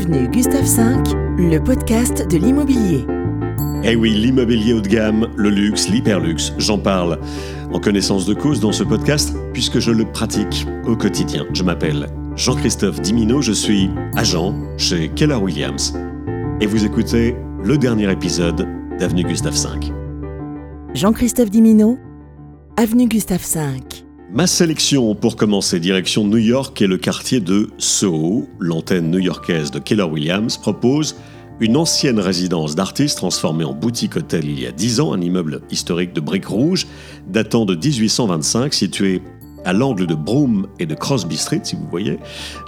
Avenue Gustave V, le podcast de l'immobilier. Eh oui, l'immobilier haut de gamme, le luxe, l'hyperluxe, j'en parle en connaissance de cause dans ce podcast puisque je le pratique au quotidien. Je m'appelle Jean-Christophe Dimino, je suis agent chez Keller Williams et vous écoutez le dernier épisode d'Avenue Gustave V. Jean-Christophe Dimino, Avenue Gustave V. Ma sélection pour commencer direction New York et le quartier de Soho, l'antenne new-yorkaise de Keller Williams propose une ancienne résidence d'artistes transformée en boutique hôtel il y a 10 ans, un immeuble historique de briques rouges datant de 1825 situé à l'angle de Broome et de Crosby Street si vous voyez.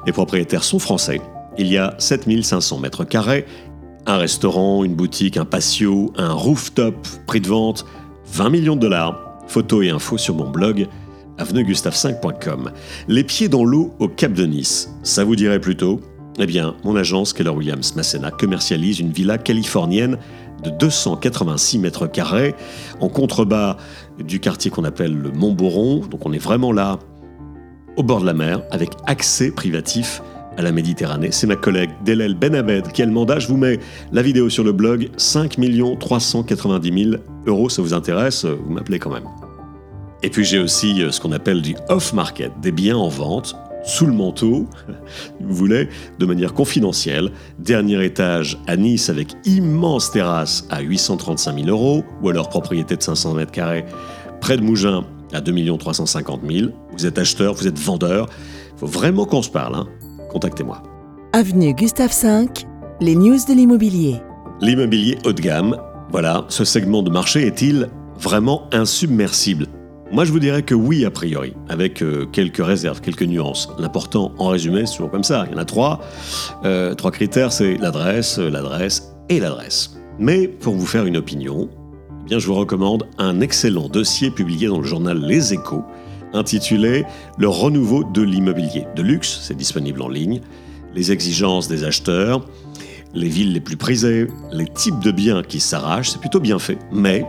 Les propriétaires sont français. Il y a 7500 mètres carrés, un restaurant, une boutique, un patio, un rooftop, prix de vente 20 millions de dollars. Photos et infos sur mon blog avenuegustave5.com. Les pieds dans l'eau au Cap de Nice, ça vous dirait plutôt? Eh bien, mon agence Keller Williams Massena commercialise une villa californienne de 286 mètres carrés en contrebas du quartier qu'on appelle le Montboron. Donc on est vraiment là, au bord de la mer, avec accès privatif à la Méditerranée. C'est ma collègue Delel Benabed qui a le mandat. Je vous mets la vidéo sur le blog. 5 390 000 euros, ça vous intéresse? Vous m'appelez quand même. Et puis j'ai aussi euh, ce qu'on appelle du off-market, des biens en vente sous le manteau, si vous voulez, de manière confidentielle. Dernier étage à Nice avec immense terrasse à 835 000 euros, ou alors propriété de 500 mètres carrés près de Mougins à 2 350 000. Vous êtes acheteur, vous êtes vendeur. Il faut vraiment qu'on se parle. Hein. Contactez-moi. Avenue Gustave V, les news de l'immobilier. L'immobilier haut de gamme. Voilà, ce segment de marché est-il vraiment insubmersible? Moi, je vous dirais que oui, a priori, avec euh, quelques réserves, quelques nuances. L'important, en résumé, c'est toujours comme ça. Il y en a trois. Euh, trois critères, c'est l'adresse, l'adresse et l'adresse. Mais pour vous faire une opinion, eh bien, je vous recommande un excellent dossier publié dans le journal Les Échos, intitulé Le renouveau de l'immobilier de luxe. C'est disponible en ligne. Les exigences des acheteurs, les villes les plus prisées, les types de biens qui s'arrachent, c'est plutôt bien fait. Mais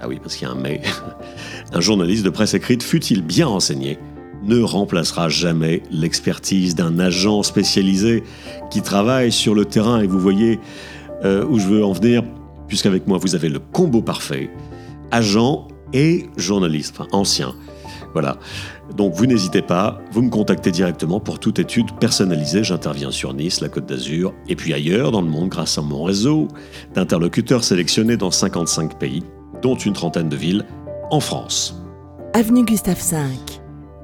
ah oui, parce qu'il y a un mais. un journaliste de presse écrite, fut-il bien renseigné, ne remplacera jamais l'expertise d'un agent spécialisé qui travaille sur le terrain. Et vous voyez euh, où je veux en venir, puisqu'avec moi, vous avez le combo parfait, agent et journaliste, enfin ancien. Voilà. Donc vous n'hésitez pas, vous me contactez directement pour toute étude personnalisée. J'interviens sur Nice, la Côte d'Azur et puis ailleurs dans le monde grâce à mon réseau d'interlocuteurs sélectionnés dans 55 pays dont une trentaine de villes en France. Avenue Gustave V.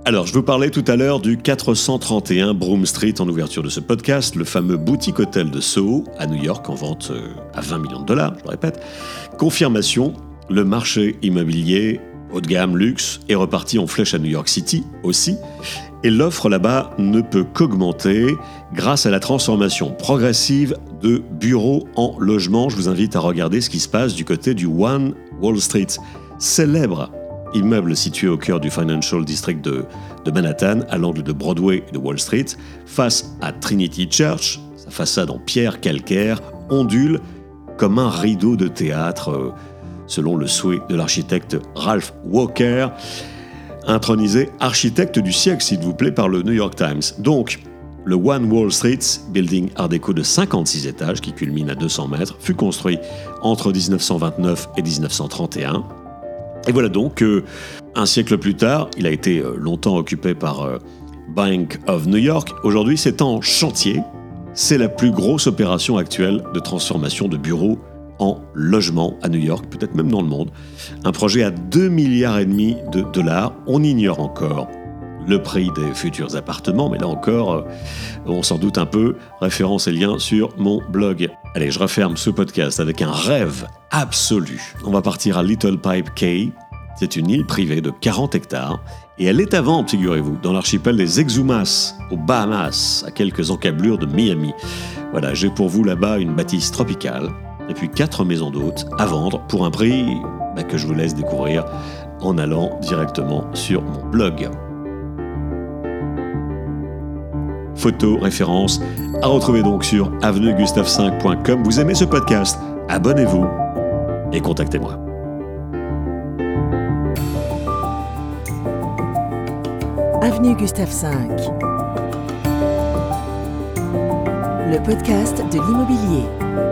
Alors, je vous parlais tout à l'heure du 431 Broome Street en ouverture de ce podcast, le fameux boutique hôtel de Soho à New York en vente euh, à 20 millions de dollars, je le répète. Confirmation, le marché immobilier haut de gamme, luxe, est reparti en flèche à New York City aussi. Et l'offre là-bas ne peut qu'augmenter grâce à la transformation progressive de bureaux en logements. Je vous invite à regarder ce qui se passe du côté du One Wall Street, célèbre immeuble situé au cœur du Financial District de, Manhattan, à l'angle de Broadway et de Wall Street, face à Trinity Church. Sa façade en pierre calcaire ondule comme un rideau de théâtre, euh, selon le souhait de l'architecte Ralph Walker intronisé architecte du siècle, s'il vous plaît, par le New York Times. Donc, le One Wall Street, building art déco de 56 étages qui culmine à 200 mètres, fut construit entre 1929 et 1931. Et voilà donc que, un siècle plus tard, il a été euh, longtemps occupé par euh, Bank of New York. Aujourd'hui, c'est en chantier. C'est la plus grosse opération actuelle de transformation de bureaux en logement à New York, peut-être même dans le monde. Un projet à 2 milliards et demi de dollars. On ignore encore le prix des futurs appartements, mais là encore, euh, on s'en doute un peu. Référence et lien sur mon blog. Allez, je referme ce podcast avec un rêve absolu. On va partir à Little Pipe Cay. C'est une île privée de 40 hectares et elle est à vendre, figurez-vous, dans l'archipel des Exumas, aux Bahamas, à quelques encablures de Miami. Voilà, j'ai pour vous là-bas une bâtisse tropicale et puis quatre maisons d'hôtes à vendre pour un prix bah, que je vous laisse découvrir en allant directement sur mon blog. Photos, références à retrouver donc sur avenuegustave5.com. Vous aimez ce podcast? Abonnez-vous et contactez-moi. Avenue Gustave V. le podcast de l'immobilier.